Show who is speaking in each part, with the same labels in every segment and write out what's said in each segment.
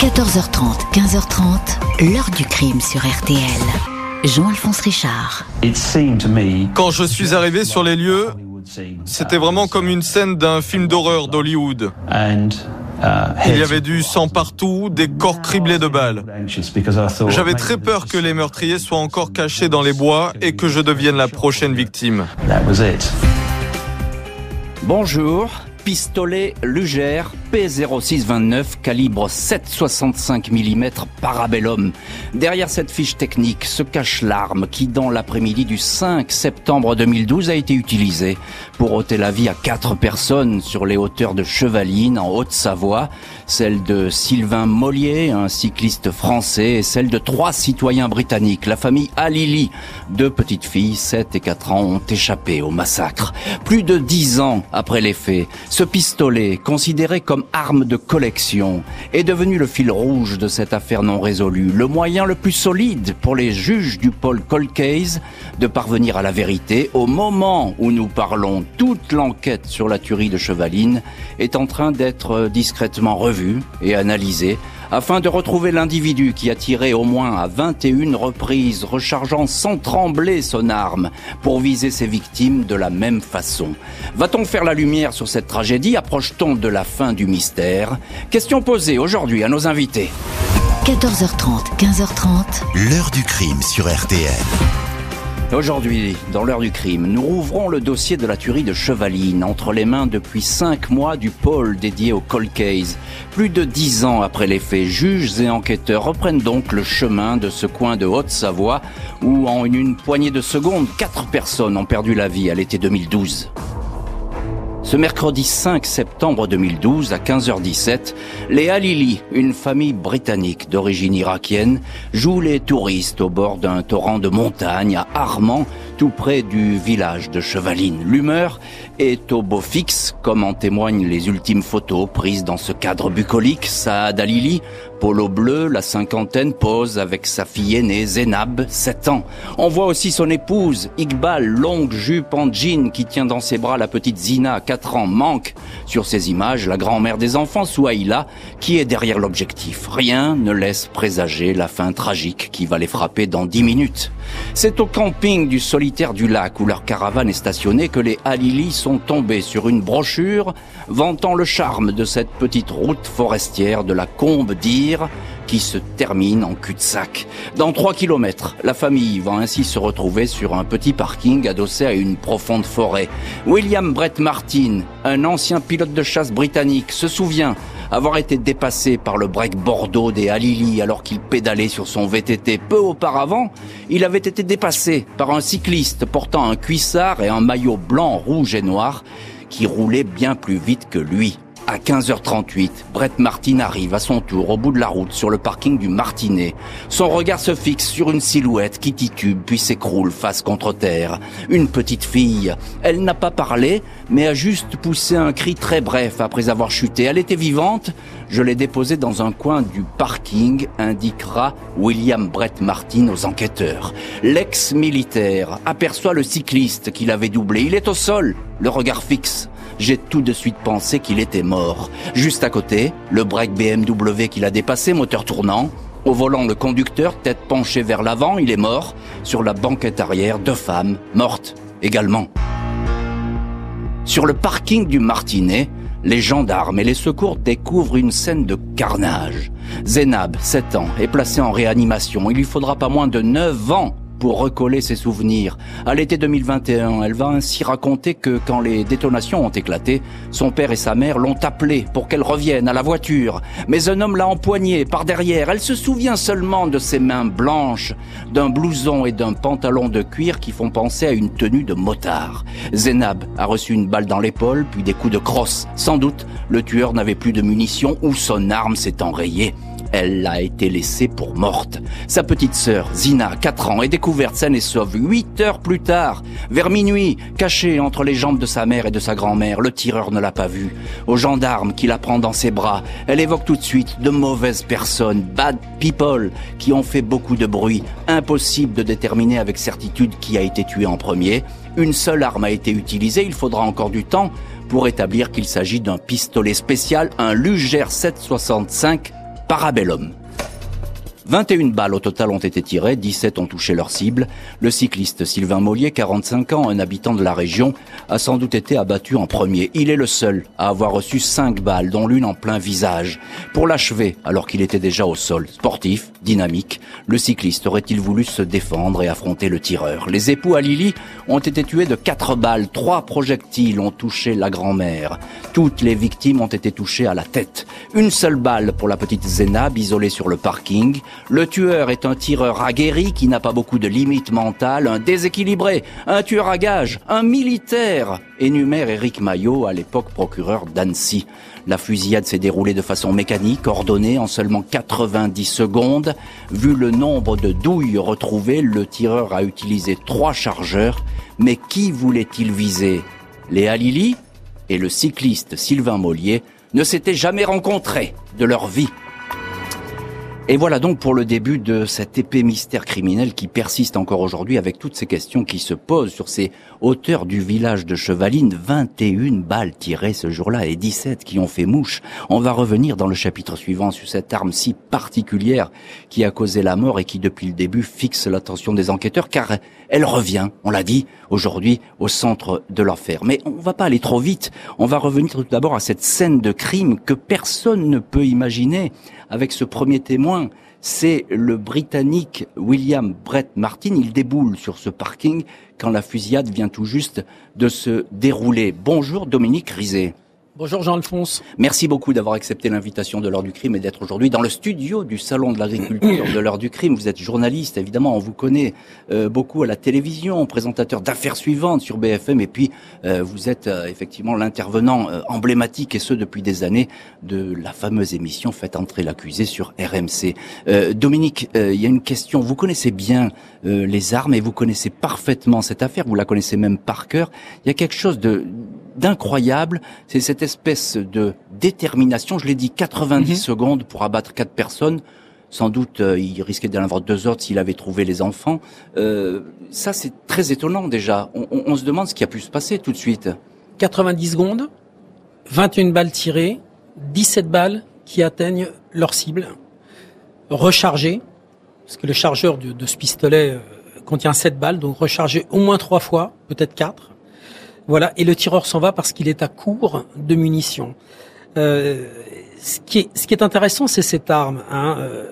Speaker 1: 14h30, 15h30, l'heure du crime sur RTL. Jean-Alphonse Richard.
Speaker 2: Quand je suis arrivé sur les lieux, c'était vraiment comme une scène d'un film d'horreur d'Hollywood. Il y avait du sang partout, des corps criblés de balles. J'avais très peur que les meurtriers soient encore cachés dans les bois et que je devienne la prochaine victime.
Speaker 3: Bonjour, pistolet Luger P0629 calibre 7,65 mm Parabellum. Derrière cette fiche technique se cache l'arme qui, dans l'après-midi du 5 septembre 2012, a été utilisée pour ôter la vie à quatre personnes sur les hauteurs de Chevaline, en Haute-Savoie, celle de Sylvain Mollier, un cycliste français, et celle de trois citoyens britanniques. La famille Alili, deux petites filles, 7 et 4 ans, ont échappé au massacre. Plus de dix ans après les faits, ce pistolet, considéré comme arme de collection est devenu le fil rouge de cette affaire non résolue, le moyen le plus solide pour les juges du pôle cold case de parvenir à la vérité. Au moment où nous parlons, toute l'enquête sur la tuerie de Chevaline est en train d'être discrètement revue et analysée afin de retrouver l'individu qui a tiré au moins à 21 reprises, rechargeant sans trembler son arme pour viser ses victimes de la même façon. Va-t-on faire la lumière sur cette tragédie? Approche-t-on de la fin du mystère? Question posée aujourd'hui à nos invités.
Speaker 1: 14h30, 15h30.
Speaker 4: L'heure du crime sur RTL.
Speaker 3: Aujourd'hui, dans l'heure du crime, nous rouvrons le dossier de la tuerie de Chevaline entre les mains depuis cinq mois du pôle dédié au cold case. Plus de dix ans après les faits, juges et enquêteurs reprennent donc le chemin de ce coin de Haute-Savoie où, en une poignée de secondes, quatre personnes ont perdu la vie à l'été 2012. Ce mercredi 5 septembre 2012 à 15h17, les Halili, une famille britannique d'origine irakienne, jouent les touristes au bord d'un torrent de montagne à Armand, tout près du village de Chevaline. L'humeur est au beau fixe, comme en témoignent les ultimes photos prises dans ce cadre bucolique. Saad Alili, polo bleu, la cinquantaine, pose avec sa fille aînée Zénab, 7 ans. On voit aussi son épouse, Iqbal, longue jupe en jean, qui tient dans ses bras la petite Zina, 4 ans. Manque sur ces images la grand-mère des enfants, Souaïla, qui est derrière l'objectif. Rien ne laisse présager la fin tragique qui va les frapper dans 10 minutes. C'est au camping du du lac où leur caravane est stationnée que les Halili sont tombés sur une brochure vantant le charme de cette petite route forestière de la Combe d'Ire qui se termine en cul-de-sac. Dans 3 kilomètres, la famille va ainsi se retrouver sur un petit parking adossé à une profonde forêt. William Brett Martin, un ancien pilote de chasse britannique, se souvient avoir été dépassé par le break Bordeaux des Halili alors qu'il pédalait sur son VTT. Peu auparavant, il avait été dépassé par un cycliste portant un cuissard et un maillot blanc, rouge et noir qui roulait bien plus vite que lui. À 15h38, Brett Martin arrive à son tour au bout de la route sur le parking du Martinet. Son regard se fixe sur une silhouette qui titube puis s'écroule face contre terre. Une petite fille. Elle n'a pas parlé, mais a juste poussé un cri très bref après avoir chuté. Elle était vivante. Je l'ai déposée dans un coin du parking, indiquera William Brett Martin aux enquêteurs. L'ex-militaire aperçoit le cycliste qui l'avait doublé. Il est au sol, le regard fixe j'ai tout de suite pensé qu'il était mort. Juste à côté, le break BMW qu'il a dépassé, moteur tournant. Au volant, le conducteur, tête penchée vers l'avant, il est mort. Sur la banquette arrière, deux femmes, mortes également. Sur le parking du Martinet, les gendarmes et les secours découvrent une scène de carnage. Zénab, 7 ans, est placé en réanimation. Il lui faudra pas moins de 9 ans pour recoller ses souvenirs. À l'été 2021, elle va ainsi raconter que quand les détonations ont éclaté, son père et sa mère l'ont appelée pour qu'elle revienne à la voiture. Mais un homme l'a empoignée par derrière. Elle se souvient seulement de ses mains blanches, d'un blouson et d'un pantalon de cuir qui font penser à une tenue de motard. Zénab a reçu une balle dans l'épaule, puis des coups de crosse. Sans doute, le tueur n'avait plus de munitions ou son arme s'est enrayée. Elle a été laissée pour morte. Sa petite sœur, Zina, 4 ans, est découverte saine et sauve 8 heures plus tard, vers minuit, cachée entre les jambes de sa mère et de sa grand-mère. Le tireur ne l'a pas vue. Au gendarme qui la prend dans ses bras, elle évoque tout de suite de mauvaises personnes, bad people, qui ont fait beaucoup de bruit. Impossible de déterminer avec certitude qui a été tué en premier. Une seule arme a été utilisée, il faudra encore du temps pour établir qu'il s'agit d'un pistolet spécial, un Luger 765 Parabellum. 21 balles au total ont été tirées, 17 ont touché leur cible. Le cycliste Sylvain Mollier, 45 ans, un habitant de la région, a sans doute été abattu en premier. Il est le seul à avoir reçu 5 balles, dont l'une en plein visage. Pour l'achever, alors qu'il était déjà au sol, sportif, dynamique, le cycliste aurait-il voulu se défendre et affronter le tireur? Les époux à Lily ont été tués de 4 balles, 3 projectiles ont touché la grand-mère. Toutes les victimes ont été touchées à la tête. Une seule balle pour la petite Zénab, isolée sur le parking. Le tueur est un tireur aguerri qui n'a pas beaucoup de limites mentales, un déséquilibré, un tueur à gage, un militaire, énumère Éric Maillot, à l'époque procureur d'Annecy. La fusillade s'est déroulée de façon mécanique, ordonnée en seulement 90 secondes. Vu le nombre de douilles retrouvées, le tireur a utilisé trois chargeurs. Mais qui voulait-il viser? Léa Lily et le cycliste Sylvain Mollier ne s'étaient jamais rencontrés de leur vie. Et voilà donc pour le début de cet épais mystère criminel qui persiste encore aujourd'hui avec toutes ces questions qui se posent sur ces hauteurs du village de Chevaline. 21 balles tirées ce jour-là et 17 qui ont fait mouche. On va revenir dans le chapitre suivant sur cette arme si particulière qui a causé la mort et qui depuis le début fixe l'attention des enquêteurs car elle revient, on l'a dit, aujourd'hui au centre de l'affaire. Mais on va pas aller trop vite. On va revenir tout d'abord à cette scène de crime que personne ne peut imaginer avec ce premier témoin. C'est le Britannique William Brett Martin. Il déboule sur ce parking quand la fusillade vient tout juste de se dérouler. Bonjour Dominique Rizet.
Speaker 4: Bonjour Jean-Alphonse.
Speaker 3: Merci beaucoup d'avoir accepté l'invitation de l'heure du crime et d'être aujourd'hui dans le studio du Salon de l'agriculture de l'heure du crime. Vous êtes journaliste, évidemment, on vous connaît euh, beaucoup à la télévision, présentateur d'affaires suivantes sur BFM, et puis euh, vous êtes euh, effectivement l'intervenant emblématique, et ce depuis des années, de la fameuse émission Faites entrer l'accusé sur RMC. Dominique, il y a une question. Vous connaissez bien les armes et vous connaissez parfaitement cette affaire, vous la connaissez même par cœur. Il y a quelque chose de d'incroyable, c'est cette espèce de détermination. Je l'ai dit, 90 mhm. secondes pour abattre quatre personnes. Sans doute, euh, il risquait d'en avoir deux autres s'il avait trouvé les enfants. Euh, ça, c'est très étonnant déjà. On, on, se demande ce qui a pu se passer tout de suite.
Speaker 4: 90 secondes, 21 balles tirées, 17 balles qui atteignent leur cible, rechargées, parce que le chargeur de, de ce pistolet euh, contient 7 balles, donc rechargé au moins trois fois, peut-être quatre. Voilà, et le tireur s'en va parce qu'il est à court de munitions. Euh, ce, qui est, ce qui est intéressant, c'est cette arme. Hein. Euh,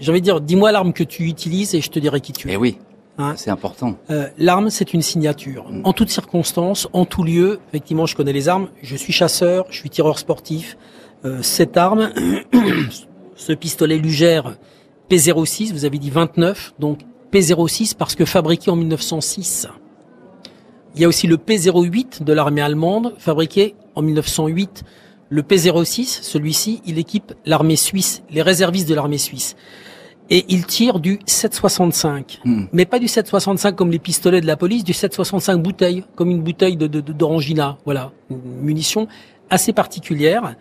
Speaker 4: J'ai envie de dire, dis-moi l'arme que tu utilises et je te dirai qui tu es.
Speaker 3: Eh oui, hein. c'est important.
Speaker 4: Euh, l'arme, c'est une signature. Mm. En toutes circonstances, en tout lieu, effectivement, je connais les armes. Je suis chasseur, je suis tireur sportif. Euh, cette arme, ce pistolet Lugère P06, vous avez dit 29, donc P06 parce que fabriqué en 1906. Il y a aussi le P-08 de l'armée allemande, fabriqué en 1908. Le P-06, celui-ci, il équipe l'armée suisse, les réservistes de l'armée suisse. Et il tire du 7,65. Hmm. Mais pas du 7,65 comme les pistolets de la police, du 7,65 bouteille, comme une bouteille de, d'orangina. Voilà, une munition assez particulière.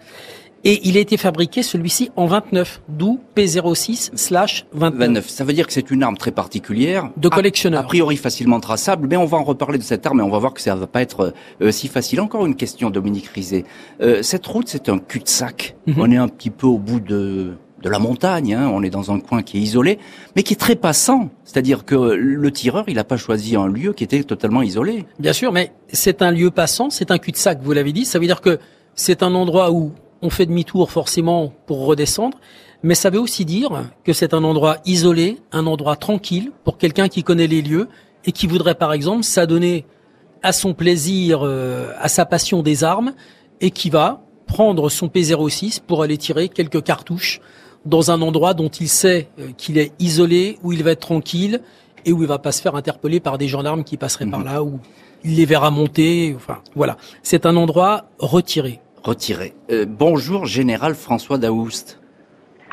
Speaker 4: Et il a été fabriqué, celui-ci, en 29, d'où P06 slash 29.
Speaker 3: Ça veut dire que c'est une arme très particulière.
Speaker 4: De collectionneur.
Speaker 3: A, priori facilement traçable, mais on va en reparler de cette arme et on va voir que ça va pas être euh, si facile. Encore une question, Dominique Rizet. Euh, cette route, c'est un cul-de-sac. Mhm. On est un petit peu au bout de de la montagne, hein. on est dans un coin qui est isolé, mais qui est très passant. C'est-à-dire que le tireur, il n'a pas choisi un lieu qui était totalement isolé.
Speaker 4: Bien sûr, mais c'est un lieu passant, c'est un cul-de-sac, vous l'avez dit. Ça veut dire que c'est un endroit où on fait demi-tour forcément pour redescendre, mais ça veut aussi dire que c'est un endroit isolé, un endroit tranquille pour quelqu'un qui connaît les lieux et qui voudrait par exemple s'adonner à son plaisir, euh, à sa passion des armes et qui va prendre son P06 pour aller tirer quelques cartouches dans un endroit dont il sait euh, qu'il est isolé, où il va être tranquille et où il va pas se faire interpeller par des gendarmes qui passeraient par mhm. là, où il les verra monter. Enfin, voilà. C'est un endroit retiré
Speaker 3: retiré. Euh, bonjour, Général François Daoust.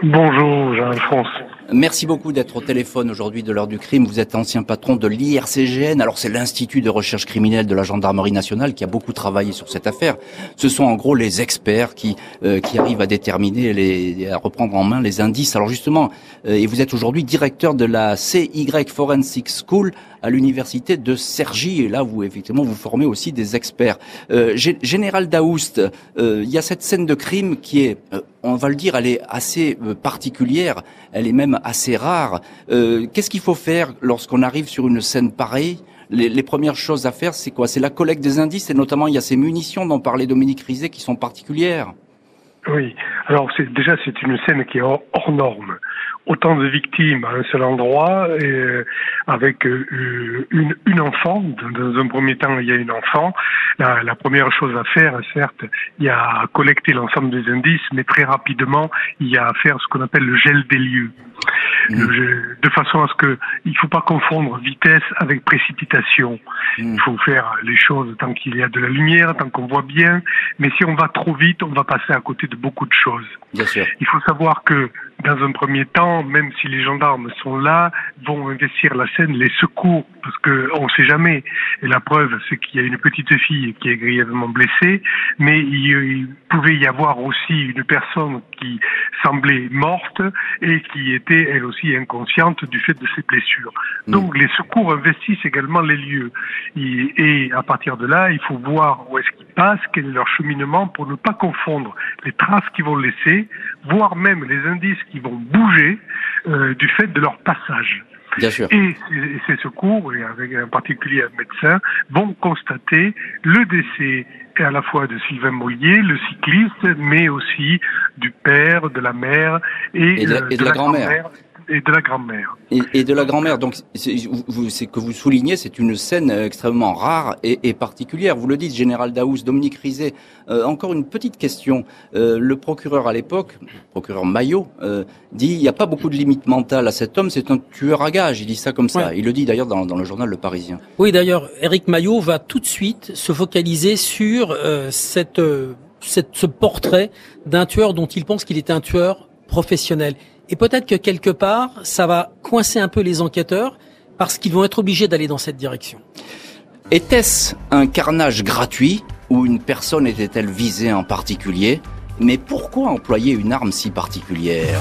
Speaker 5: Bonjour, Jean-Alphonse.
Speaker 3: Merci beaucoup d'être au téléphone aujourd'hui de l'heure du crime. Vous êtes ancien patron de l'IRCGN. Alors c'est l'Institut de recherche criminelle de la gendarmerie nationale qui a beaucoup travaillé sur cette affaire. Ce sont en gros les experts qui euh, qui arrivent à déterminer les à reprendre en main les indices. Alors justement, euh, et vous êtes aujourd'hui directeur de la CY Forensic School à l'université de Cergy. Et là, vous effectivement, vous formez aussi des experts. Euh, Général Daoust, euh, il y a cette scène de crime qui est, euh, on va le dire, elle est assez euh, particulière. Elle est même assez rare. Qu'est-ce qu'il faut faire lorsqu'on arrive sur une scène pareille? Les, premières choses à faire, c'est quoi? C'est la collecte des indices et notamment il y a ces munitions dont parlait Dominique Rizet qui sont particulières.
Speaker 5: Oui, alors déjà c'est une scène qui est hors, norme. Autant de victimes à un seul endroit, et euh, avec euh, une, une enfant. Dans un premier temps, il y a une enfant. La, la première chose à faire, certes, il y a à collecter l'ensemble des indices, mais très rapidement, il y a à faire ce qu'on appelle le gel des lieux. Mmh. de façon à ce que il faut pas confondre vitesse avec précipitation. Mmh. Il faut faire les choses tant qu'il y a de la lumière, tant qu'on voit bien. Mais si on va trop vite, on va passer à côté de beaucoup de choses.
Speaker 3: Bien sûr.
Speaker 5: Il faut savoir que dans un premier temps, même si les gendarmes sont là, vont investir la scène, les secours, parce que on sait jamais. Et la preuve, c'est qu'il y a une petite fille qui est grièvement blessée, mais il, pouvait y avoir aussi une personne qui semblait morte et qui était elle aussi inconsciente du fait de ses blessures. Mm. Donc les secours investissent également les lieux. Et, à partir de là, il faut voir où est-ce qu'ils passent, quel est leur cheminement pour ne pas confondre les traces qu'ils vont laisser, voire même les indices qui vont bouger euh, du fait de leur passage.
Speaker 3: Bien sûr.
Speaker 5: Et ces, secours, et avec en particulier un médecin, vont constater le décès à la fois de Sylvain Mollier, le cycliste, mais aussi du père, de la mère et,
Speaker 3: de, euh, la, grand-mère
Speaker 5: et de la grand-mère.
Speaker 3: Et, de la grand-mère. Donc, c'est que vous soulignez, c'est une scène extrêmement rare et, particulière. Vous le dites, Général Daous, Dominique Rizet. Euh, encore une petite question. Euh, le procureur à l'époque, procureur Maillot, euh, dit il n'y a pas beaucoup de limites mentales à cet homme. C'est un tueur à gage. Il dit ça comme ça. Il le dit d'ailleurs dans, dans, le journal Le Parisien.
Speaker 4: Oui, d'ailleurs, Éric Maillot va tout de suite se focaliser sur cette, cette, ce portrait d'un tueur dont il pense qu'il est un tueur professionnel. Et peut-être que quelque part, ça va coincer un peu les enquêteurs parce qu'ils vont être obligés d'aller dans cette direction.
Speaker 3: Était-ce un carnage gratuit ou une personne était-elle visée en particulier? Mais pourquoi employer une arme si particulière?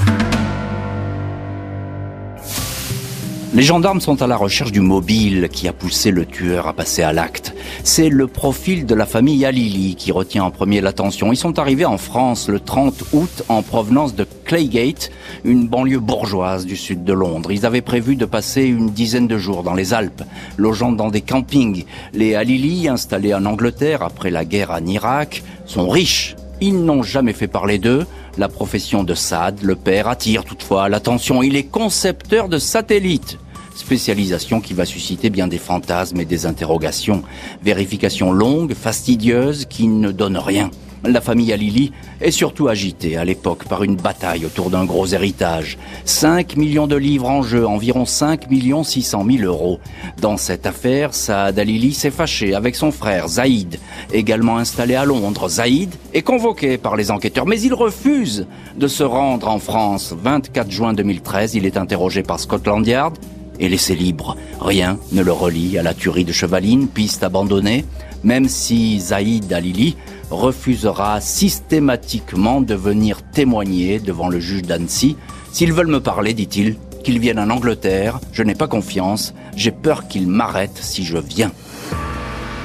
Speaker 3: Les gendarmes sont à la recherche du mobile qui a poussé le tueur à passer à l'acte. C'est le profil de la famille Alili qui retient en premier l'attention. Ils sont arrivés en France le 30 août en provenance de Claygate, une banlieue bourgeoise du sud de Londres. Ils avaient prévu de passer une dizaine de jours dans les Alpes, logeant dans des campings. Les Alili, installés en Angleterre après la guerre en Irak, sont riches. Ils n'ont jamais fait parler d'eux. La profession de Saad, le père, attire toutefois l'attention. Il est concepteur de satellites spécialisation qui va susciter bien des fantasmes et des interrogations. Vérification longue, fastidieuse, qui ne donne rien. La famille Alili est surtout agitée à l'époque par une bataille autour d'un gros héritage. 5 millions de livres en jeu, environ 5 millions 600 000 euros. Dans cette affaire, Saad Alili s'est fâché avec son frère Zaïd, également installé à Londres. Zaïd est convoqué par les enquêteurs, mais il refuse de se rendre en France. 24 juin 2013, il est interrogé par Scotland Yard et laissé libre. Rien ne le relie à la tuerie de Chevaline, piste abandonnée, même si Zaïd Alili refusera systématiquement de venir témoigner devant le juge d'Annecy. S'ils veulent me parler, dit-il, qu'ils viennent en Angleterre, je n'ai pas confiance, j'ai peur qu'ils m'arrêtent si je viens.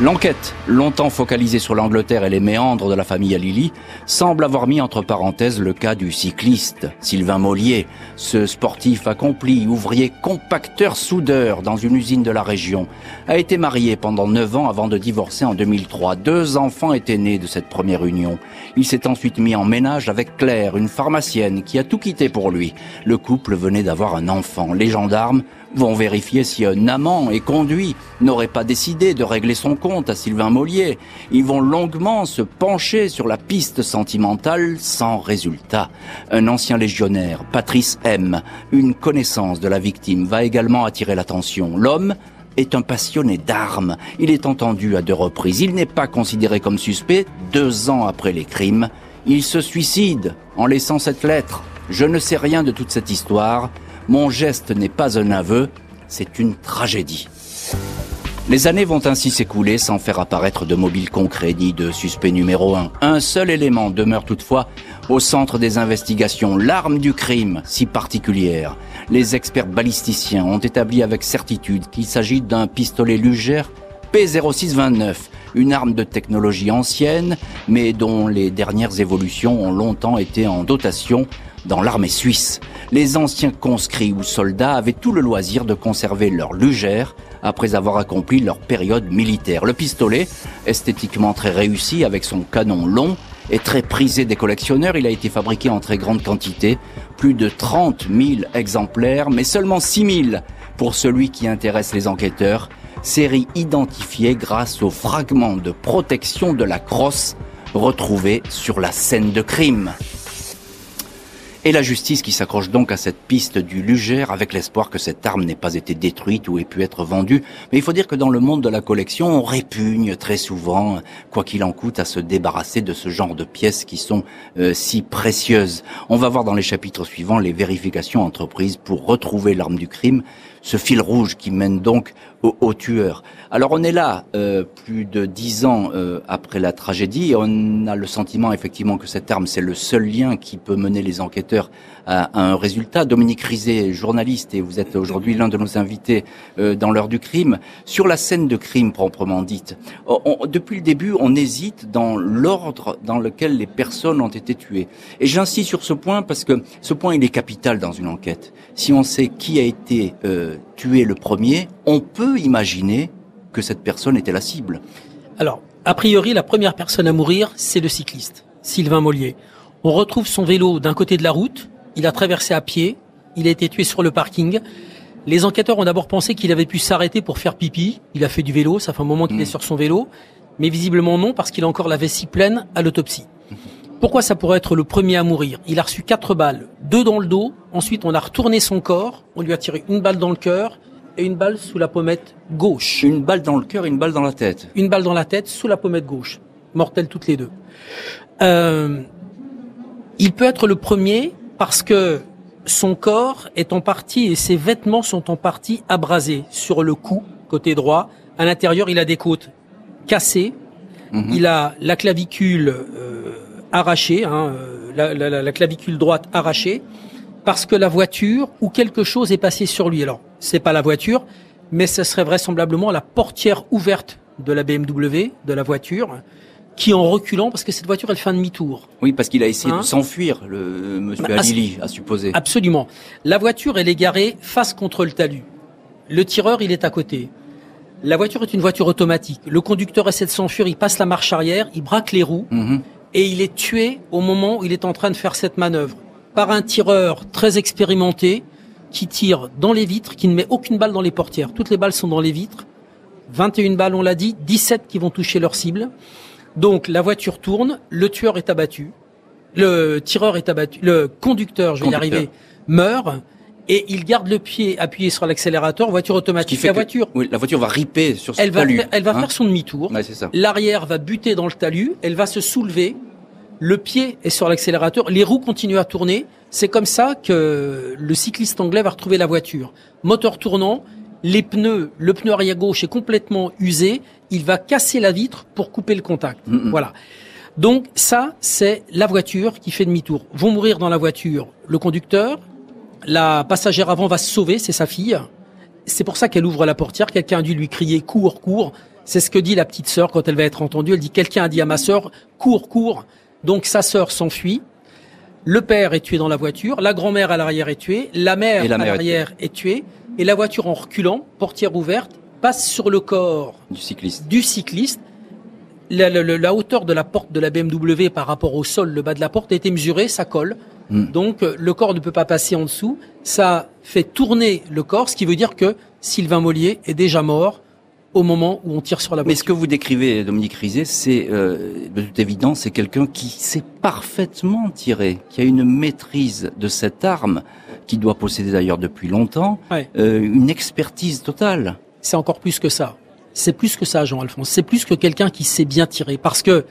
Speaker 3: L'enquête, longtemps focalisée sur l'Angleterre et les méandres de la famille Alili, semble avoir mis entre parenthèses le cas du cycliste Sylvain Mollier, ce sportif accompli, ouvrier compacteur soudeur dans une usine de la région, a été marié pendant neuf ans avant de divorcer en 2003. Deux enfants étaient nés de cette première union. Il s'est ensuite mis en ménage avec Claire, une pharmacienne qui a tout quitté pour lui. Le couple venait d'avoir un enfant. Les gendarmes vont vérifier si un amant et conduit n'aurait pas décidé de régler son compte à Sylvain Mollier. Ils vont longuement se pencher sur la piste sentimentale sans résultat. Un ancien légionnaire, Patrice M., une connaissance de la victime, va également attirer l'attention. L'homme est un passionné d'armes. Il est entendu à deux reprises. Il n'est pas considéré comme suspect deux ans après les crimes. Il se suicide en laissant cette lettre. Je ne sais rien de toute cette histoire. Mon geste n'est pas un aveu, c'est une tragédie. Les années vont ainsi s'écouler sans faire apparaître de mobile concret ni de suspect numéro un. Un seul élément demeure toutefois Au centre des investigations, l'arme du crime, si particulière. Les experts balisticiens ont établi avec certitude qu'il s'agit d'un pistolet lugère P0629, une arme de technologie ancienne, mais dont les dernières évolutions ont longtemps été en dotation dans l'armée suisse. Les anciens conscrits ou soldats avaient tout le loisir de conserver leur lugère après avoir accompli leur période militaire. Le pistolet, esthétiquement très réussi avec son canon long, est très prisé des collectionneurs. Il a été fabriqué en très grande quantité, plus de 30 000 exemplaires, mais seulement 6 000 pour celui qui intéresse les enquêteurs. Série identifiée grâce aux fragments de protection de la crosse retrouvés sur la scène de crime. Et la justice qui s'accroche donc à cette piste du Lugère avec l'espoir que cette arme n'ait pas été détruite ou ait pu être vendue. Mais il faut dire que dans le monde de la collection, on répugne très souvent, quoi qu'il en coûte, à se débarrasser de ce genre de pièces qui sont euh, si précieuses. On va voir dans les chapitres suivants les vérifications entreprises pour retrouver l'arme du crime, ce fil rouge qui mène donc au, tueur. Alors on est là euh, plus de dix ans euh, après la tragédie et on a le sentiment effectivement que cette arme c'est le seul lien qui peut mener les enquêteurs un résultat. Dominique Rizet, journaliste et vous êtes aujourd'hui l'un de nos invités euh, dans l'heure du crime. Sur la scène de crime proprement dite, depuis le début on hésite dans l'ordre dans lequel les personnes ont été tuées. Et j'insiste sur ce point parce que ce point il est capital dans une enquête. Si on sait qui a été tué le premier, on peut imaginer que cette personne était la cible.
Speaker 4: Alors, a priori, la première personne à mourir, c'est le cycliste, Sylvain Mollier. On retrouve son vélo d'un côté de la route, il a traversé à pied, il a été tué sur le parking. Les enquêteurs ont d'abord pensé qu'il avait pu s'arrêter pour faire pipi, il a fait du vélo, ça fait un moment qu'il est hmm. sur son vélo, mais visiblement non, parce qu'il a encore la vessie pleine à l'autopsie. Pourquoi ça pourrait être le premier à mourir? Il a reçu quatre balles, deux dans le dos. Ensuite, on a retourné son corps. On lui a tiré une balle dans le cœur et une balle sous la pommette gauche.
Speaker 3: Une balle dans le cœur et une balle dans la tête.
Speaker 4: Une balle dans la tête sous la pommette gauche. Mortelles toutes les deux. Euh, il peut être le premier parce que son corps est en partie et ses vêtements sont en partie abrasés sur le cou, côté droit. À l'intérieur, il a des côtes cassées. Mhm. Il a la clavicule euh, arrachée, hein, euh, la, clavicule droite arrachée, parce que la voiture ou quelque chose est passé sur lui. Alors, c'est pas la voiture, mais ce serait vraisemblablement la portière ouverte de la BMW, de la voiture, qui en reculant, parce que cette voiture, elle fait un demi-tour.
Speaker 3: Oui, parce qu'il a essayé de hein s'enfuir, le monsieur bah, Alili, à supposer.
Speaker 4: Absolument. La voiture, elle est garée face contre le talus. Le tireur, il est à côté. La voiture est une voiture automatique. Le conducteur essaie de s'enfuir, il passe la marche arrière, il braque les roues. Mhm et il est tué au moment où il est en train de faire cette manœuvre par un tireur très expérimenté qui tire dans les vitres, qui ne met aucune balle dans les portières. Toutes les balles sont dans les vitres. 21 balles, on l'a dit, 17 qui vont toucher leur cible. Donc la voiture tourne, le tueur est abattu, le tireur est abattu, le conducteur, je vais y arriver, meurt et il garde le pied appuyé sur l'accélérateur, voiture automatique.
Speaker 3: la voiture, oui, la voiture va riper sur ce
Speaker 4: elle
Speaker 3: talus.
Speaker 4: Va, elle va hein faire son demi-tour. L'arrière va buter dans le talus, elle va se soulever. Le pied est sur l'accélérateur, les roues continuent à tourner. C'est comme ça que le cycliste anglais va retrouver la voiture. Moteur tournant, les pneus, le pneu arrière gauche est complètement usé. Il va casser la vitre pour couper le contact. Voilà. Donc ça, c'est la voiture qui fait demi-tour. Vont mourir dans la voiture le conducteur, la passagère avant va se sauver, c'est sa fille. C'est pour ça qu'elle ouvre la portière. Quelqu'un a dû lui crier cours, cours. C'est ce que dit la petite sœur quand elle va être entendue. Elle dit quelqu'un a dit à ma sœur cours, cours. Donc sa sœur s'enfuit. Le père est tué dans la voiture. La grand-mère à l'arrière est tuée. La mère à l'arrière est tuée. Et la voiture en reculant, portière ouverte, passe sur le corps
Speaker 3: du cycliste.
Speaker 4: Du cycliste. La, la, hauteur de la porte de la BMW par rapport au sol, le bas de la porte, a été mesurée, ça colle. Hmm. Donc euh, le corps ne peut pas passer en dessous. Ça fait tourner le corps, ce qui veut dire que Sylvain Mollier est déjà mort au moment où on tire sur la voiture.
Speaker 3: Mais ce que vous décrivez, Dominique Rizet, c'est euh, de toute évidence, c'est quelqu'un qui sait parfaitement tirer, qui a une maîtrise de cette arme, qui doit posséder d'ailleurs depuis longtemps, euh, une expertise totale.
Speaker 4: C'est encore plus que ça. C'est plus que ça, Jean-Alphonse. C'est plus que quelqu'un qui sait bien tirer. Parce que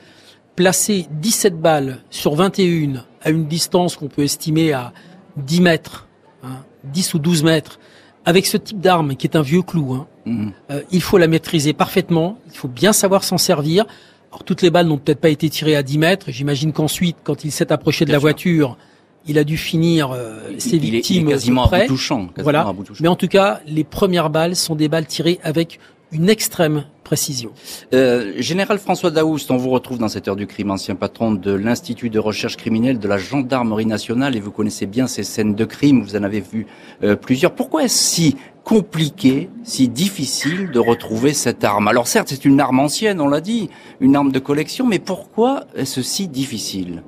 Speaker 4: placer 17 balles sur 21 à une distance qu'on peut estimer à 10 mètres, hein, 10 ou 12 mètres, avec ce type d'arme qui est un vieux clou, hein, mhm. euh, il faut la maîtriser parfaitement, il faut bien savoir s'en servir. Alors, toutes les balles n'ont peut-être pas été tirées à 10 mètres. J'imagine qu'ensuite, quand il s'est approché de la voiture, il a dû finir euh, ses victimes
Speaker 3: quasiment
Speaker 4: près.
Speaker 3: à bout touchant.
Speaker 4: Voilà. Mais en tout cas, les premières balles sont des balles tirées avec une extrême précision.
Speaker 3: Euh, Général François Daoust, on vous retrouve dans cette heure du crime, ancien patron de l'Institut de recherche criminelle de la Gendarmerie nationale, et vous connaissez bien ces scènes de crime, vous en avez vu euh, plusieurs. Pourquoi est-ce si compliqué, si difficile de retrouver cette arme? Alors certes, c'est une arme ancienne, on l'a dit, une arme de collection, mais pourquoi est-ce si difficile?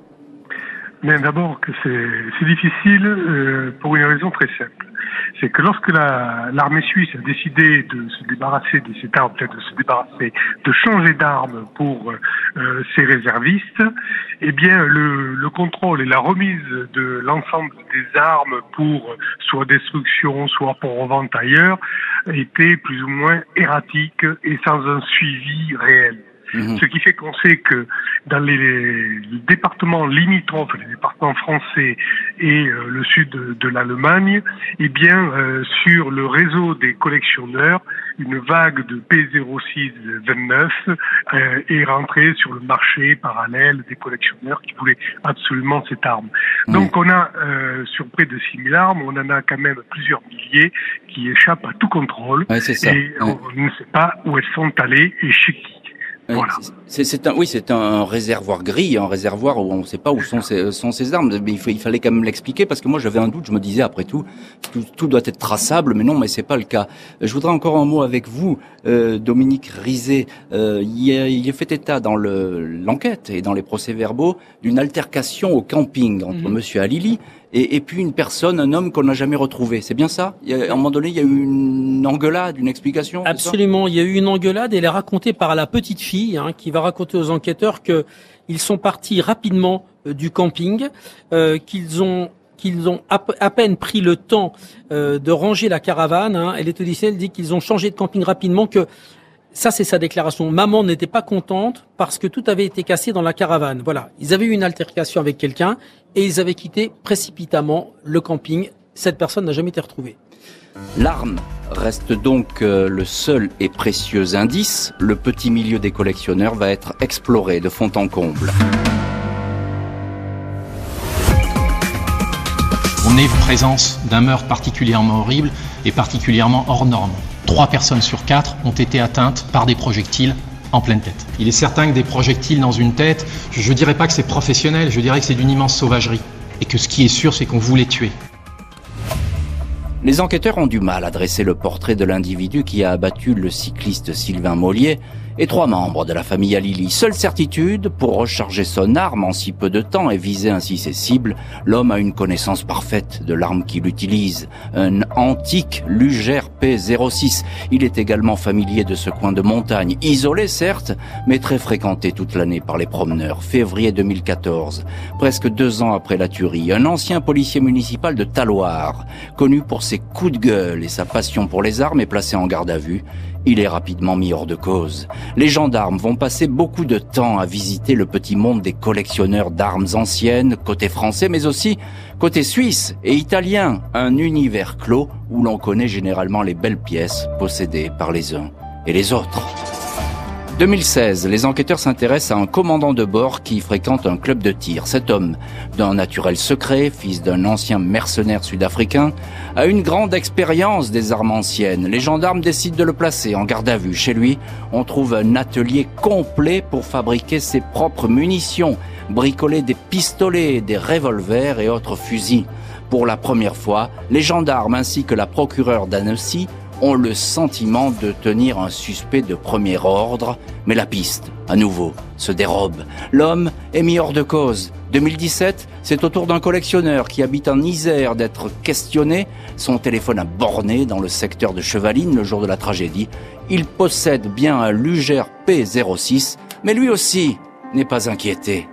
Speaker 5: Mais d'abord que c'est difficile euh, pour une raison très simple c'est que lorsque l'armée suisse a décidé de se débarrasser de cette arme, peut-être de se débarrasser, de changer d'arme pour euh, ses réservistes, eh bien le, le, contrôle et la remise de l'ensemble des armes pour soit destruction, soit pour revente ailleurs, était plus ou moins erratique et sans un suivi réel. Mhm. Ce qui fait qu'on sait que dans les, départements limitrophes, les départements français et euh, le sud de, l'Allemagne, eh bien, euh, sur le réseau des collectionneurs, une vague de P0629 euh, est rentrée sur le marché parallèle des collectionneurs qui voulaient absolument cette arme. Donc on a sur près de 6000 armes, on en a quand même plusieurs milliers qui échappent à tout contrôle et on ne sait pas où elles sont allées et chez qui.
Speaker 3: C'est un, oui, c'est un réservoir gris, un réservoir où on ne sait pas où sont ces, sont armes. Mais il, fallait quand même l'expliquer parce que moi j'avais un doute. Je me disais après tout, tout, doit être traçable, mais non, mais c'est pas le cas. Je voudrais encore un mot avec vous, euh, Dominique Rizet. Euh, il, est fait état dans l'enquête et dans les procès-verbaux d'une altercation au camping entre mhm. Monsieur Alili et, puis une personne, un homme qu'on n'a jamais retrouvé. C'est bien ça? Il y a, À un moment donné, il y a eu une engueulade, une explication
Speaker 4: Absolument, il y a eu une engueulade et elle est racontée par la petite fille hein, qui va raconter aux enquêteurs que ils sont partis rapidement euh, du camping, euh, qu'ils ont qu'ils ont à, peine pris le temps euh, de ranger la caravane. Hein. Elle est au elle dit qu'ils ont changé de camping rapidement, que ça, c'est sa déclaration. Maman n'était pas contente parce que tout avait été cassé dans la caravane. Voilà. Ils avaient eu une altercation avec quelqu'un et ils avaient quitté précipitamment le camping. Cette personne n'a jamais été retrouvée.
Speaker 3: L'arme reste donc euh, le seul et précieux indice. Le petit milieu des collectionneurs va être exploré de fond en comble.
Speaker 6: On est en présence d'un meurtre particulièrement horrible et particulièrement hors norme. Trois personnes sur quatre ont été atteintes par des projectiles en pleine tête. Il est certain que des projectiles dans une tête, je ne dirais pas que c'est professionnel, je dirais que c'est d'une immense sauvagerie. Et que ce qui est sûr, c'est qu'on voulait tuer.
Speaker 3: Les enquêteurs ont du mal à dresser le portrait de l'individu qui a abattu le cycliste Sylvain Mollier et trois membres de la famille Alili. Seule certitude, pour recharger son arme en si peu de temps et viser ainsi ses cibles, l'homme a une connaissance parfaite de l'arme qu'il utilise, un antique Luger P06. Il est également familier de ce coin de montagne, isolé certes, mais très fréquenté toute l'année par les promeneurs. Février 2014, presque deux ans après la tuerie, un ancien policier municipal de Taloir, connu pour ses coups de gueule et sa passion pour les armes, est placé en garde à vue il est rapidement mis hors de cause. Les gendarmes vont passer beaucoup de temps à visiter le petit monde des collectionneurs d'armes anciennes, côté français, mais aussi côté suisse et italien, un univers clos où l'on connaît généralement les belles pièces possédées par les uns et les autres. 2016, les enquêteurs s'intéressent à un commandant de bord qui fréquente un club de tir. Cet homme, d'un naturel secret, fils d'un ancien mercenaire sud-africain, a une grande expérience des armes anciennes. Les gendarmes décident de le placer en garde à vue. Chez lui, on trouve un atelier complet pour fabriquer ses propres munitions, bricoler des pistolets, des revolvers et autres fusils. Pour la première fois, les gendarmes ainsi que la procureure d'Annecy ont le sentiment de tenir un suspect de premier ordre, mais la piste, à nouveau, se dérobe. L'homme est mis hors de cause. 2017, c'est au tour d'un collectionneur qui habite en Isère d'être questionné. Son téléphone a borné dans le secteur de Chevaline le jour de la tragédie. Il possède bien un Luger P06, mais lui aussi n'est pas inquiété.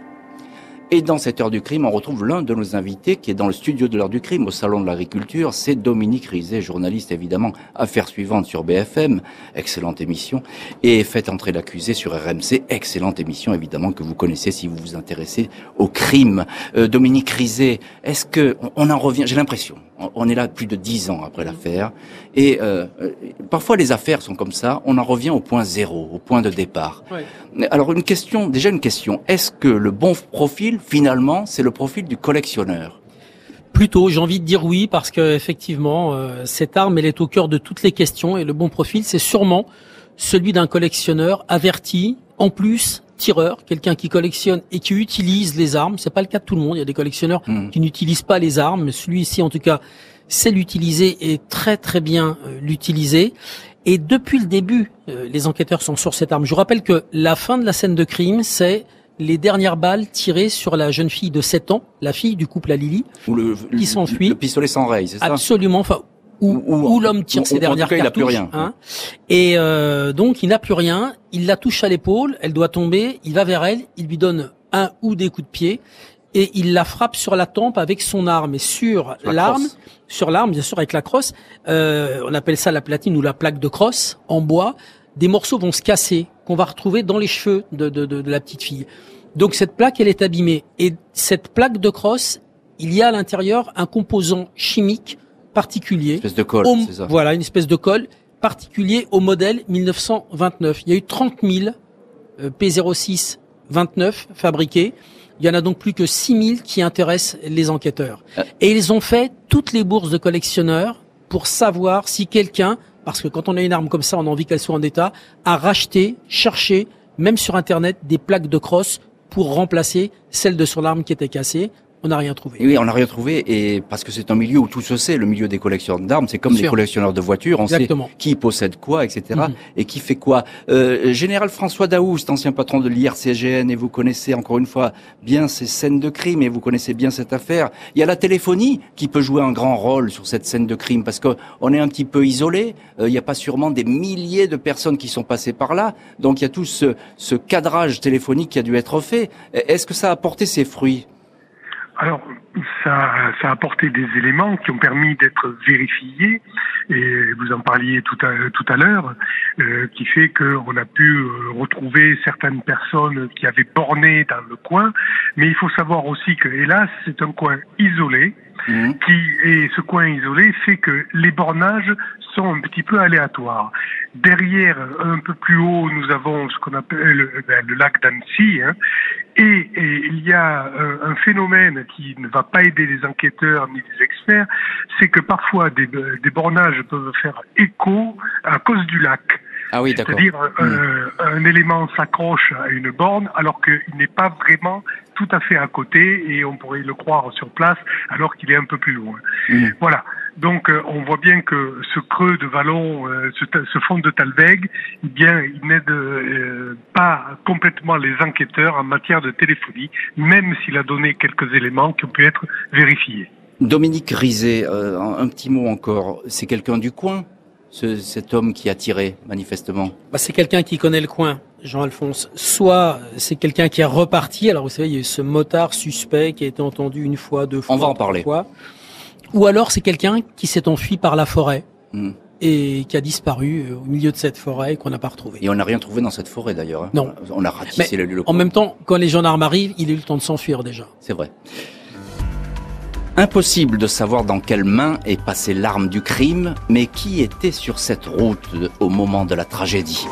Speaker 3: Et dans cette heure du crime, on retrouve l'un de nos invités qui est dans le studio de l'heure du crime au Salon de l'Agriculture. C'est Dominique Rizet, journaliste évidemment, affaires suivantes sur BFM, excellente émission, et Faites entrer l'accusé sur RMC, excellente émission évidemment que vous connaissez si vous vous intéressez au crime. Euh, Dominique Rizet, est-ce que on en revient J'ai l'impression, on est là plus de dix ans après l'affaire, et euh, euh, parfois les affaires sont comme ça. On en revient au point zéro, au point de départ. Alors une question, déjà une question. Est-ce que le bon profil, finalement, c'est le profil du collectionneur?
Speaker 4: Plutôt, j'ai envie de dire oui, parce que effectivement, euh, cette arme, elle est au cœur de toutes les questions, et le bon profil, c'est sûrement celui d'un collectionneur averti, en plus tireur, quelqu'un qui collectionne et qui utilise les armes. C'est pas le cas de tout le monde. Il y a des collectionneurs hmm. qui n'utilisent pas les armes, mais celui-ci, en tout cas, sait l'utiliser et très très bien euh, l'utiliser. Et depuis le début, euh, les enquêteurs sont sur cette arme. Je vous rappelle que la fin de la scène de crime, c'est les dernières balles tirées sur la jeune fille de 7 ans, la fille du couple à Lily, qui s'enfuit.
Speaker 3: Le pistolet sans rail, c'est ça?
Speaker 4: Absolument. Enfin, où, l'homme tire ses dernières cartouches. plus rien. Hein. Et euh, donc, il n'a plus rien. Il la touche à l'épaule. Elle doit tomber. Il va vers elle. Il lui donne un ou des coups de pied et il la frappe sur la tempe avec son arme et sur l'arme, sur l'arme bien sûr avec la crosse, euh, on appelle ça la platine ou la plaque de crosse en bois. Des morceaux vont se casser qu'on va retrouver dans les cheveux de, de, de, la petite fille. Donc cette plaque elle est abîmée et cette plaque de crosse, il y a à l'intérieur un composant chimique particulier. Une
Speaker 3: espèce de colle, c'est ça.
Speaker 4: Voilà, une espèce de colle particulier au modèle 1929. Il y a eu 30 000 P06 29 fabriqués. Il y en a donc plus que 6000 qui intéressent les enquêteurs. Euh. Et ils ont fait toutes les bourses de collectionneurs pour savoir si quelqu'un, parce que quand on a une arme comme ça, on a envie qu'elle soit en état, a racheté, cherché, même sur Internet, des plaques de crosse pour remplacer celle de son arme qui était cassée on n'a rien trouvé.
Speaker 3: Oui, on n'a rien trouvé, et parce que c'est un milieu où tout se sait, le milieu des collectionneurs d'armes, c'est comme les collectionneurs de voitures, on sait qui possède quoi, etc., mhm. et qui fait quoi. Euh, Général François Daoust, ancien patron de l'IRCGN, et vous connaissez encore une fois bien ces scènes de crime, et vous connaissez bien cette affaire. Il y a la téléphonie qui peut jouer un grand rôle sur cette scène de crime, parce qu'on est un petit peu isolé, euh, il n'y a pas sûrement des milliers de personnes qui sont passées par là, donc il y a tout ce, ce cadrage téléphonique qui a dû être fait. Est-ce que ça a porté ses fruits?
Speaker 5: Alors, ça, ça a apporté des éléments qui ont permis d'être vérifiés, et vous en parliez tout à, tout à l'heure, euh, qui fait qu'on a pu euh, retrouver certaines personnes qui avaient borné dans le coin, mais il faut savoir aussi que, hélas, c'est un coin isolé, mmh. qui et ce coin isolé fait que les bornages sont un petit peu aléatoires. Derrière, un peu plus haut, nous avons ce qu'on appelle le, ben, lac d'Annecy, hein, et, il y a euh, un phénomène qui ne va pas aider les enquêteurs ni les experts, c'est que parfois des, des bornages peuvent faire écho à cause du lac.
Speaker 3: Ah oui,
Speaker 5: C'est-à-dire euh, un élément s'accroche à une borne alors qu'il n'est pas vraiment tout à fait à côté et on pourrait le croire sur place alors qu'il est un peu plus loin. Voilà. Donc euh, on voit bien que ce creux de Vallon, euh, ce, fond de Talbeg, eh bien, il n'aide pas complètement les enquêteurs en matière de téléphonie, même s'il a donné quelques éléments qui ont pu être vérifiés.
Speaker 3: Dominique Rizet, un petit mot encore. C'est quelqu'un du coin? Cet homme qui a tiré, manifestement?
Speaker 4: Bah, C'est quelqu'un qui connaît le coin, Jean-Alphonse. Soit c'est quelqu'un qui est reparti, alors vous savez, il y a eu ce motard suspect qui a été entendu une fois, deux fois,
Speaker 3: On va en parler.
Speaker 4: Fois. Ou alors c'est quelqu'un qui s'est enfui par la forêt. Hmm. Et qui a disparu euh, au milieu de cette forêt qu'on n'a pas retrouvé.
Speaker 3: Et on n'a rien trouvé dans cette forêt d'ailleurs. Hein.
Speaker 4: Non.
Speaker 3: On a ratissé le, le
Speaker 4: En même temps, quand les gendarmes arrivent, il a eu le temps de s'enfuir déjà.
Speaker 3: C'est vrai. Impossible de savoir dans quelle main est passée l'arme du crime, mais qui était sur cette route au moment de la tragédie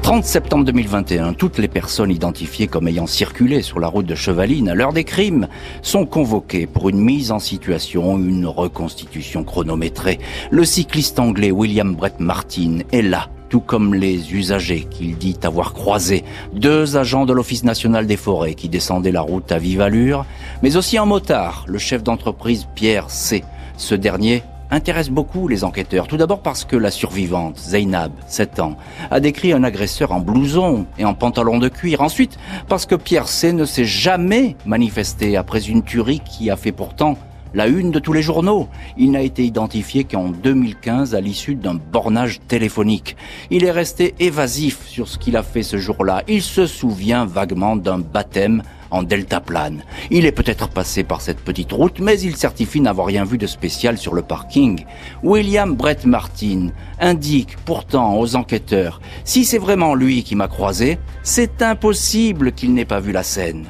Speaker 3: 30 septembre 2021, toutes les personnes identifiées comme ayant circulé sur la route de Chevaline à l'heure des crimes sont convoquées pour une mise en situation, une reconstitution chronométrée. Le cycliste anglais William Brett Martin est là tout comme les usagers qu'il dit avoir croisés, deux agents de l'Office national des forêts qui descendaient la route à vive allure, mais aussi un motard, le chef d'entreprise Pierre C. Ce dernier intéresse beaucoup les enquêteurs, tout d'abord parce que la survivante, Zainab, 7 ans, a décrit un agresseur en blouson et en pantalon de cuir. Ensuite, parce que Pierre C ne s'est jamais manifesté après une tuerie qui a fait pourtant la une de tous les journaux. Il n'a été identifié qu'en 2015 à l'issue d'un bornage téléphonique. Il est resté évasif sur ce qu'il a fait ce jour-là. Il se souvient vaguement d'un baptême en deltaplane. Il est peut-être passé par cette petite route, mais il certifie n'avoir rien vu de spécial sur le parking. William Brett Martin indique pourtant aux enquêteurs, si c'est vraiment lui qui m'a croisé, c'est impossible qu'il n'ait pas vu la scène.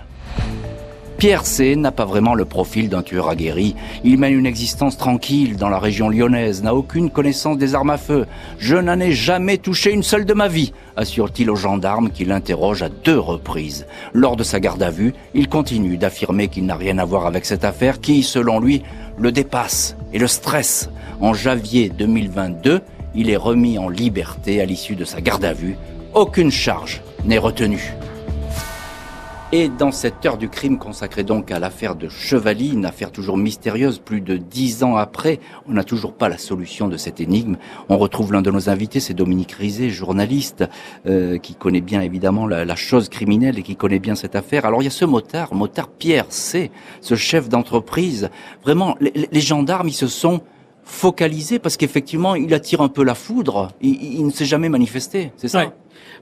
Speaker 3: Pierre C n'a pas vraiment le profil d'un tueur aguerri. Il mène une existence tranquille dans la région lyonnaise, n'a aucune connaissance des armes à feu. Je n'en ai jamais touché une seule de ma vie, assure-t-il aux gendarmes qui l'interrogent à deux reprises. Lors de sa garde à vue, il continue d'affirmer qu'il n'a rien à voir avec cette affaire qui, selon lui, le dépasse et le stresse. En janvier 2022, il est remis en liberté à l'issue de sa garde à vue. Aucune charge n'est retenue. Et dans cette heure du crime consacrée donc à l'affaire de Chevalier, une affaire toujours mystérieuse, plus de dix ans après, on n'a toujours pas la solution de cette énigme. On retrouve l'un de nos invités, c'est Dominique Rizet, journaliste, euh, qui connaît bien évidemment la, chose criminelle et qui connaît bien cette affaire. Alors il y a ce motard, motard Pierre C, ce chef d'entreprise. Vraiment, les, gendarmes, ils se sont focalisés parce qu'effectivement, il attire un peu la foudre. Il, ne s'est jamais manifesté, c'est ça?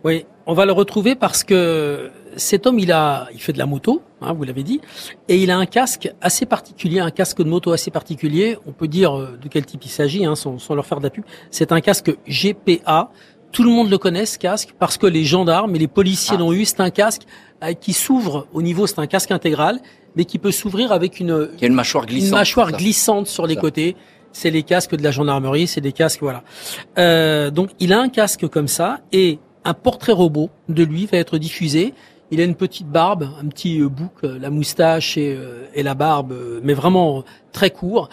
Speaker 4: Oui, on va le retrouver parce que cet homme, il a, il fait de la moto, hein, vous l'avez dit, et il a un casque assez particulier, un casque de moto assez particulier. On peut dire euh, de quel type il s'agit, hein, sans, leur faire de la pub. C'est un casque GPA. Tout le monde le connaît ce casque parce que les gendarmes et les policiers ah. l'ont eu. C'est un casque euh, qui s'ouvre au niveau, c'est un casque intégral, mais qui peut s'ouvrir avec une,
Speaker 3: une mâchoire glissante,
Speaker 4: une mâchoire glissante sur les côtés. C'est les casques de la gendarmerie, c'est des casques, voilà. Euh, donc il a un casque comme ça et un portrait robot de lui va être diffusé il a une petite barbe, un petit euh, bouc, euh, la moustache et, euh, et la barbe, mais vraiment très court.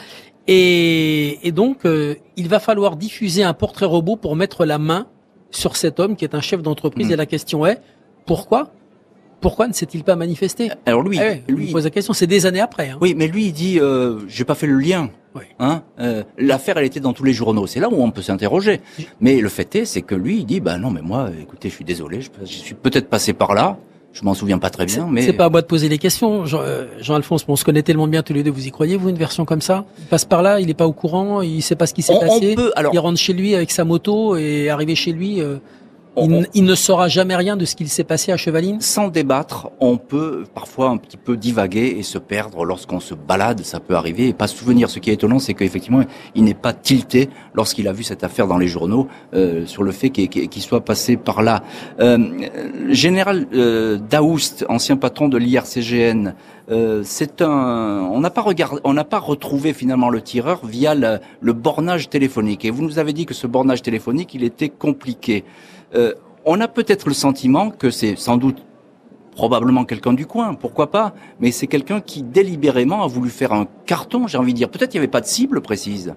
Speaker 4: Et, et donc, il va falloir diffuser un portrait robot pour mettre la main sur cet homme qui est un chef d'entreprise. Mm. Et la question est, pourquoi? Pourquoi ne s'est-il pas manifesté?
Speaker 3: Alors lui, lui
Speaker 4: il pose la question. C'est des années après. Hein.
Speaker 3: Oui, mais lui il dit, euh, j'ai pas fait le lien. Oui. Hein euh, L'affaire, elle était dans tous les journaux. C'est là où on peut s'interroger. Mais le fait est, c'est que lui, il dit, bah non, mais moi, écoutez, je suis désolé, je, je suis peut-être passé par là. Je m'en souviens pas très bien, mais
Speaker 4: c'est pas à moi de poser les questions. Euh, Jean-Alphonse, on se connaît tellement bien tous les deux. Vous y croyez vous une version comme ça? Il passe par là, il n'est pas au courant, il sait pas ce qui s'est passé. il rentre chez lui avec sa moto et arrivé chez lui, euh, il, ne saura jamais rien de ce qu'il s'est passé à Chevaline?
Speaker 3: Sans débattre, on peut parfois un petit peu divaguer et se perdre lorsqu'on se balade, ça peut arriver, et pas se souvenir. Ce qui est étonnant, c'est qu'effectivement, il n'est pas tilté lorsqu'il a vu cette affaire dans les journaux euh, sur le fait qu'il soit passé par là. Euh, Général euh, Daoust, ancien patron de l'IRCGN, euh, c'est un, on n'a pas regardé, on n'a pas retrouvé finalement le tireur via le, le bornage téléphonique. Et vous nous avez dit que ce bornage téléphonique, il était compliqué. Euh, on a peut-être le sentiment que c'est sans doute probablement quelqu'un du coin, pourquoi pas, mais c'est quelqu'un qui délibérément a voulu faire un carton, j'ai envie de dire. Peut-être qu'il n'y avait pas de cible précise.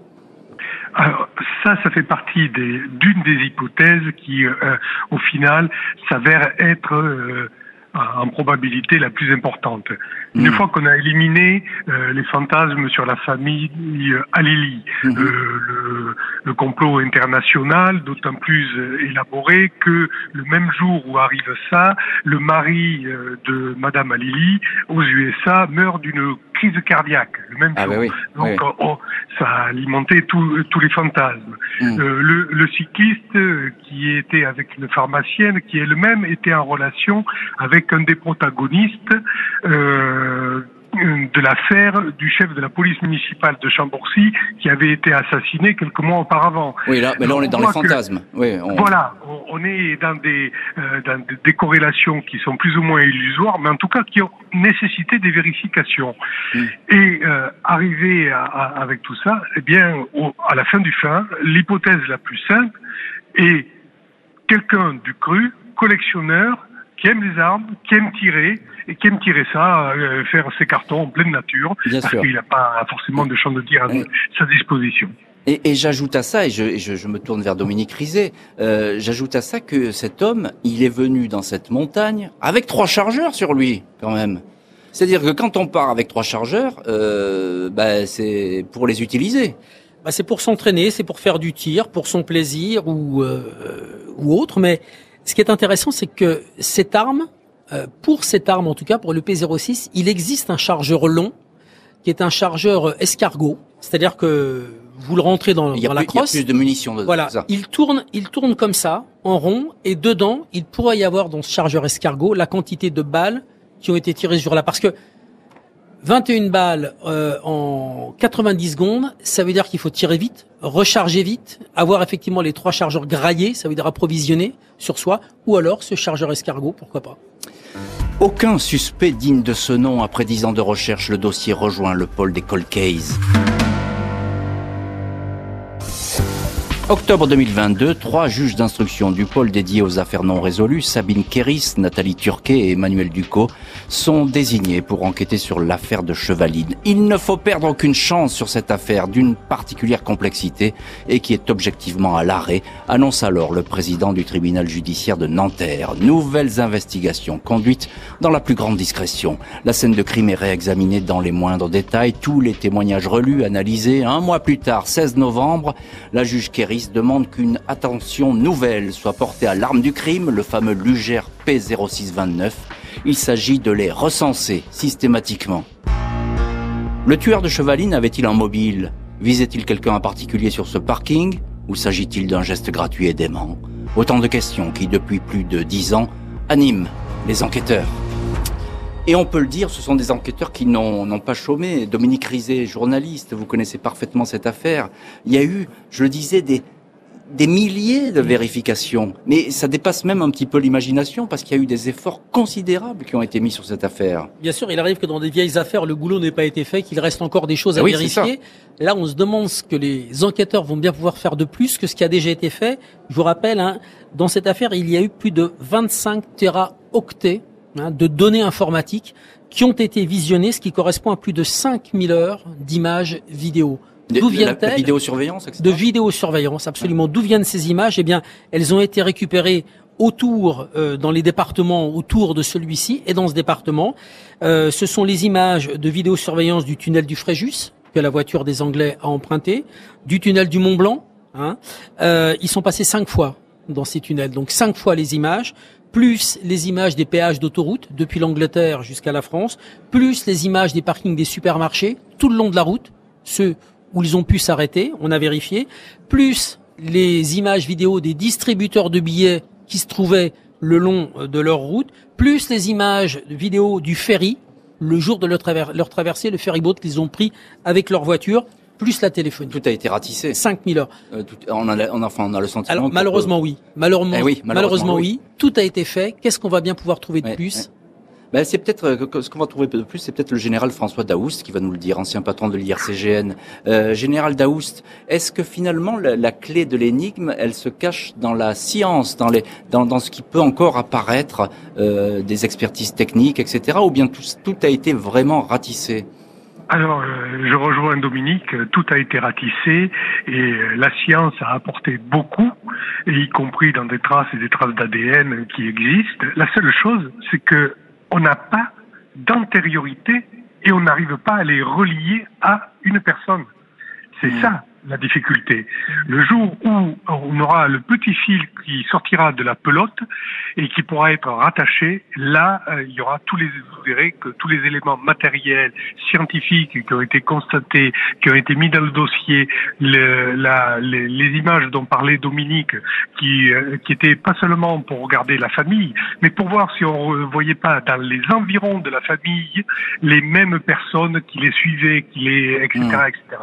Speaker 5: Alors ça, ça fait partie d'une des hypothèses qui, euh, au final, s'avère être euh, en probabilité la plus importante. Une hmm. fois qu'on a éliminé euh, les fantasmes sur la famille euh, Alili, hmm. euh, le, le, complot international, d'autant plus élaboré que le même jour où arrive ça, le mari de Madame Alili aux USA meurt d'une crise cardiaque le même ah, jour. Ben Donc oh, ça a alimenté tous les fantasmes. Hmm. le, le cycliste qui était avec une pharmacienne qui elle-même était en relation avec un des protagonistes. Euh, de l'affaire du chef de la police municipale de Chambourcy qui avait été assassiné quelques mois auparavant.
Speaker 3: Oui, là, mais là on, est dans les fantasmes. Oui,
Speaker 5: Voilà, on, est dans des, euh, dans des corrélations qui sont plus ou moins illusoires, mais en tout cas qui ont nécessité des vérifications. Hmm. Et euh, arrivé à, avec tout ça, eh bien, à la fin du fin, l'hypothèse la plus simple est quelqu'un du cru, collectionneur, qui aime les armes, qui aime tirer, et qui aime tirer ça, euh, faire ses cartons en pleine nature, Bien parce qu'il n'a pas forcément de champ de tir à sa disposition.
Speaker 3: Et, et j'ajoute à ça, et je, je, je, me tourne vers Dominique Rizet, euh, j'ajoute à ça que cet homme, il est venu dans cette montagne avec trois chargeurs sur lui, quand même. C'est-à-dire que quand on part avec trois chargeurs, euh, bah, c'est pour les utiliser.
Speaker 4: Bah, c'est pour s'entraîner, c'est pour faire du tir, pour son plaisir ou, euh, ou autre, mais ce qui est intéressant, c'est que cette arme, euh, pour cette arme en tout cas, pour le P06, il existe un chargeur long qui est un chargeur escargot, c'est-à-dire que vous le rentrez dans,
Speaker 3: il y a
Speaker 4: la crosse.
Speaker 3: Il y a plus de munitions.
Speaker 4: voilà, il tourne, il tourne comme ça, en rond, et dedans, il pourrait y avoir dans ce chargeur escargot la quantité de balles qui ont été tirées sur là, parce que 21 balles euh, en 90 secondes, ça veut dire qu'il faut tirer vite, recharger vite, avoir effectivement les trois chargeurs graillés, ça veut dire approvisionner sur soi, ou alors ce chargeur escargot, pourquoi pas.
Speaker 3: Aucun suspect digne de ce nom après dix ans de recherche, le dossier rejoint le pôle des cold. Octobre 2022, trois juges d'instruction du pôle dédié aux affaires non résolues, Sabine Kéris, Nathalie Turquet et Emmanuel Ducot, sont désignés pour enquêter sur l'affaire de Chevaline. Il ne faut perdre aucune chance sur cette affaire d'une particulière complexité et qui est objectivement à l'arrêt, annonce alors le président du tribunal judiciaire de Nanterre. Nouvelles investigations conduites dans la plus grande discrétion. La scène de crime est réexaminée dans les moindres détails, tous les témoignages relus, analysés. Un mois plus tard, 16 novembre, la juge Kéris demande qu'une attention nouvelle soit portée à l'arme du crime, le fameux Luger P0629. Il s'agit de les recenser systématiquement. Le tueur de Chevaline avait-il un mobile? Visait-il quelqu'un en particulier sur ce parking? Ou s'agit-il d'un geste gratuit et dément? Autant de questions qui, depuis plus de dix ans, animent les enquêteurs. Et on peut le dire, ce sont des enquêteurs qui n'ont pas chômé. Dominique Rizet, journaliste, vous connaissez parfaitement cette affaire. Il y a eu, je le disais, des, des milliers de vérifications. Mais ça dépasse même un petit peu l'imagination parce qu'il y a eu des efforts considérables qui ont été mis sur cette affaire.
Speaker 4: Bien sûr, il arrive que dans des vieilles affaires, le boulot n'ait pas été fait, qu'il reste encore des choses à vérifier. Là, on se demande ce que les enquêteurs vont bien pouvoir faire de plus que ce qui a déjà été fait. Je vous rappelle, hein, dans cette affaire, il y a eu plus de 25 téraoctets Hein, de données informatiques qui ont été visionnées, ce qui correspond à plus de 5000 heures d'images vidéo.
Speaker 3: D'où viennent-elles? De vidéosurveillance,
Speaker 4: etc. De vidéosurveillance, absolument. D'où viennent ces images? Eh bien, elles ont été récupérées autour, euh, dans les départements autour de celui-ci et dans ce département. Euh, ce sont les images de vidéosurveillance du tunnel du Fréjus, que la voiture des Anglais a emprunté, du tunnel du Mont Blanc. Hein. Euh, ils sont passés cinq fois dans ces tunnels, donc cinq fois les images plus les images des péages d'autoroute depuis l'Angleterre jusqu'à la France, plus les images des parkings des supermarchés tout le long de la route, ceux où ils ont pu s'arrêter, on a vérifié, plus les images vidéo des distributeurs de billets qui se trouvaient le long de leur route, plus les images vidéo du ferry, le jour de leur, leur traversée, le ferryboat qu'ils ont pris avec leur voiture, plus la téléphonie.
Speaker 3: Tout a été ratissé.
Speaker 4: 5000 heures.
Speaker 3: Euh, on, a, on, enfin, on a le sentiment.
Speaker 4: Alors, malheureusement, oui. Malheureusement, eh oui. Malheureusement, oui. Tout a été fait. Qu'est-ce qu'on va bien pouvoir trouver de plus
Speaker 3: ben, c'est peut-être euh, ce qu'on va trouver de plus, c'est peut-être le général François Daoust qui va nous le dire, ancien patron de l'IRCGN. Euh, général Daoust, est-ce que finalement la, clé de l'énigme, elle se cache dans la science, dans les, dans, dans ce qui peut encore apparaître euh, des expertises techniques, etc., ou bien tout, tout a été vraiment ratissé?
Speaker 5: Alors, euh, je rejoins Dominique, tout a été ratissé et euh, la science a apporté beaucoup, y compris dans des traces et des traces d'ADN qui existent. La seule chose, c'est que on n'a pas d'antériorité et on n'arrive pas à les relier à une personne. C'est hmm. ça la difficulté. Le jour où on aura le petit fil qui sortira de la pelote et qui pourra être rattaché, là, euh, il y aura tous les, vous verrez que tous les éléments matériels, scientifiques qui ont été constatés, qui ont été mis dans le dossier, le, la, les, les, images dont parlait Dominique, qui, euh, qui étaient pas seulement pour regarder la famille, mais pour voir si on ne voyait pas dans les environs de la famille les mêmes personnes qui les suivaient, qui les, etc., mmh. etc.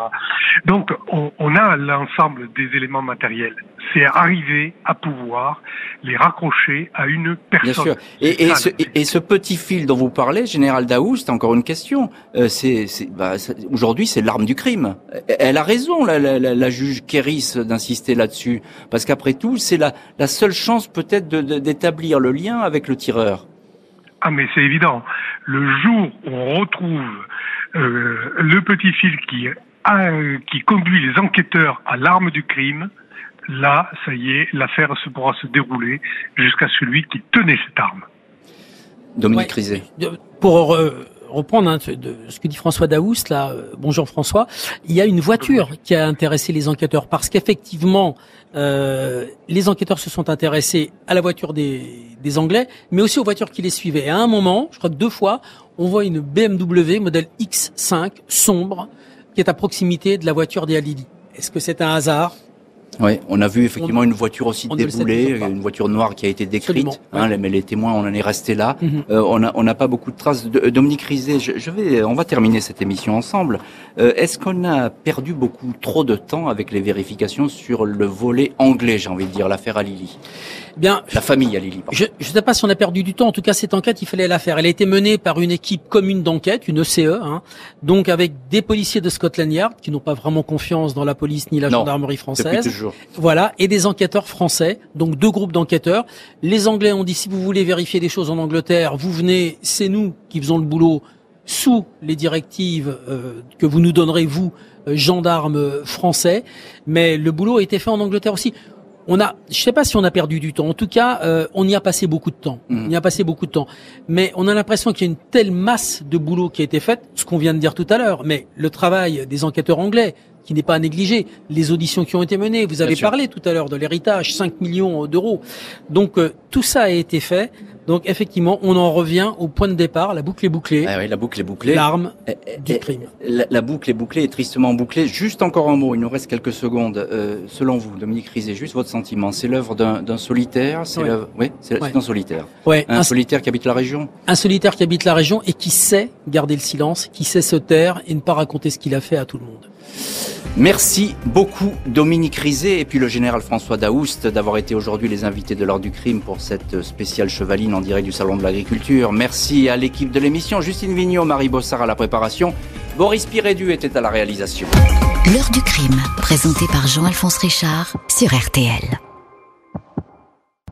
Speaker 5: Donc, on, on, a l'ensemble des éléments matériels. C'est arriver à pouvoir les raccrocher à une personne.
Speaker 3: Bien sûr. Et, ce, petit fil dont vous parlez, Général Daoust, encore une question. Euh, c'est, bah, aujourd'hui, c'est l'arme du crime. Elle a raison, la, juge Kéris, d'insister là-dessus, parce qu'après tout, c'est la, seule chance peut-être d'établir le lien avec le tireur.
Speaker 5: Ah mais c'est évident. Le jour où on retrouve euh, le petit fil qui qui conduit les enquêteurs à l'arme du crime, là, ça y est, l'affaire se pourra se dérouler jusqu'à celui qui tenait cette arme.
Speaker 3: Dominique Rizet.
Speaker 4: Pour reprendre hein, de ce que dit François Daoust, là, euh, bonjour François, il y a une voiture qui a intéressé les enquêteurs parce qu'effectivement, euh, les enquêteurs se sont intéressés à la voiture des, des, Anglais, mais aussi aux voitures qui les suivaient. Et à un moment, je crois que deux fois, on voit une BMW modèle X5 sombre qui est à proximité de la voiture des. Est-ce que c'est un hasard?
Speaker 3: Oui, on a vu effectivement une voiture aussi déboulée, une voiture noire qui a été décrite. Hein, mais les témoins, on en est resté là. Mhm. euh, on n'a on a pas beaucoup de traces. De, Dominique Rizet, je, je, vais, on va terminer cette émission ensemble. Euh, Est-ce qu'on a perdu beaucoup trop de temps avec les vérifications sur le volet anglais, j'ai envie de dire, l'affaire Alili
Speaker 4: Bien,
Speaker 3: la famille Alili.
Speaker 4: Je ne sais pas si on a perdu du temps. En tout cas, cette enquête, il fallait la faire. Elle a été menée par une équipe commune d'enquête, une ECE, hein, donc avec des policiers de Scotland Yard qui n'ont pas vraiment confiance dans la police ni la gendarmerie française. Voilà, et des enquêteurs français, donc deux groupes d'enquêteurs. Les Anglais ont dit si vous voulez vérifier des choses en Angleterre, vous venez, c'est nous qui faisons le boulot sous les directives euh, que vous nous donnerez, vous, euh, gendarmes français. Mais le boulot a été fait en Angleterre aussi. On a, je sais pas si on a perdu du temps. En tout cas, euh, on y a passé beaucoup de temps. Mmh. On y a passé beaucoup de temps. Mais on a l'impression qu'il y a une telle masse de boulot qui a été faite, ce qu'on vient de dire tout à l'heure. Mais le travail des enquêteurs anglais, qui n'est pas à négliger, les auditions qui ont été menées, vous avez parlé tout à l'heure de l'héritage, 5 millions d'euros. Donc tout ça a été fait. Donc effectivement, on en revient au point de départ, la boucle est bouclée.
Speaker 3: Ah oui, la boucle est bouclée.
Speaker 4: L'arme du crime.
Speaker 3: La, boucle est bouclée et tristement bouclée. Juste encore un mot, il nous reste quelques secondes. Euh, selon vous, Dominique Rizet, juste votre sentiment, c'est l'œuvre d'un solitaire C'est ouais. oui, c'est un solitaire.
Speaker 4: Ouais,
Speaker 3: un, solitaire qui habite la région.
Speaker 4: Un solitaire qui habite la région et qui sait garder le silence, qui sait se taire et ne pas raconter ce qu'il a fait à tout le monde.
Speaker 3: Merci beaucoup Dominique Rizet et puis le général François Daoust d'avoir été aujourd'hui les invités de l'heure du crime pour cette spéciale chevaline en direct du Salon de l'Agriculture. Merci à l'équipe de l'émission, Justine Vignot, Marie Bossard à la préparation, Boris Pirédu était à la réalisation.
Speaker 1: L'heure du crime, présenté par Jean-Alphonse Richard sur RTL.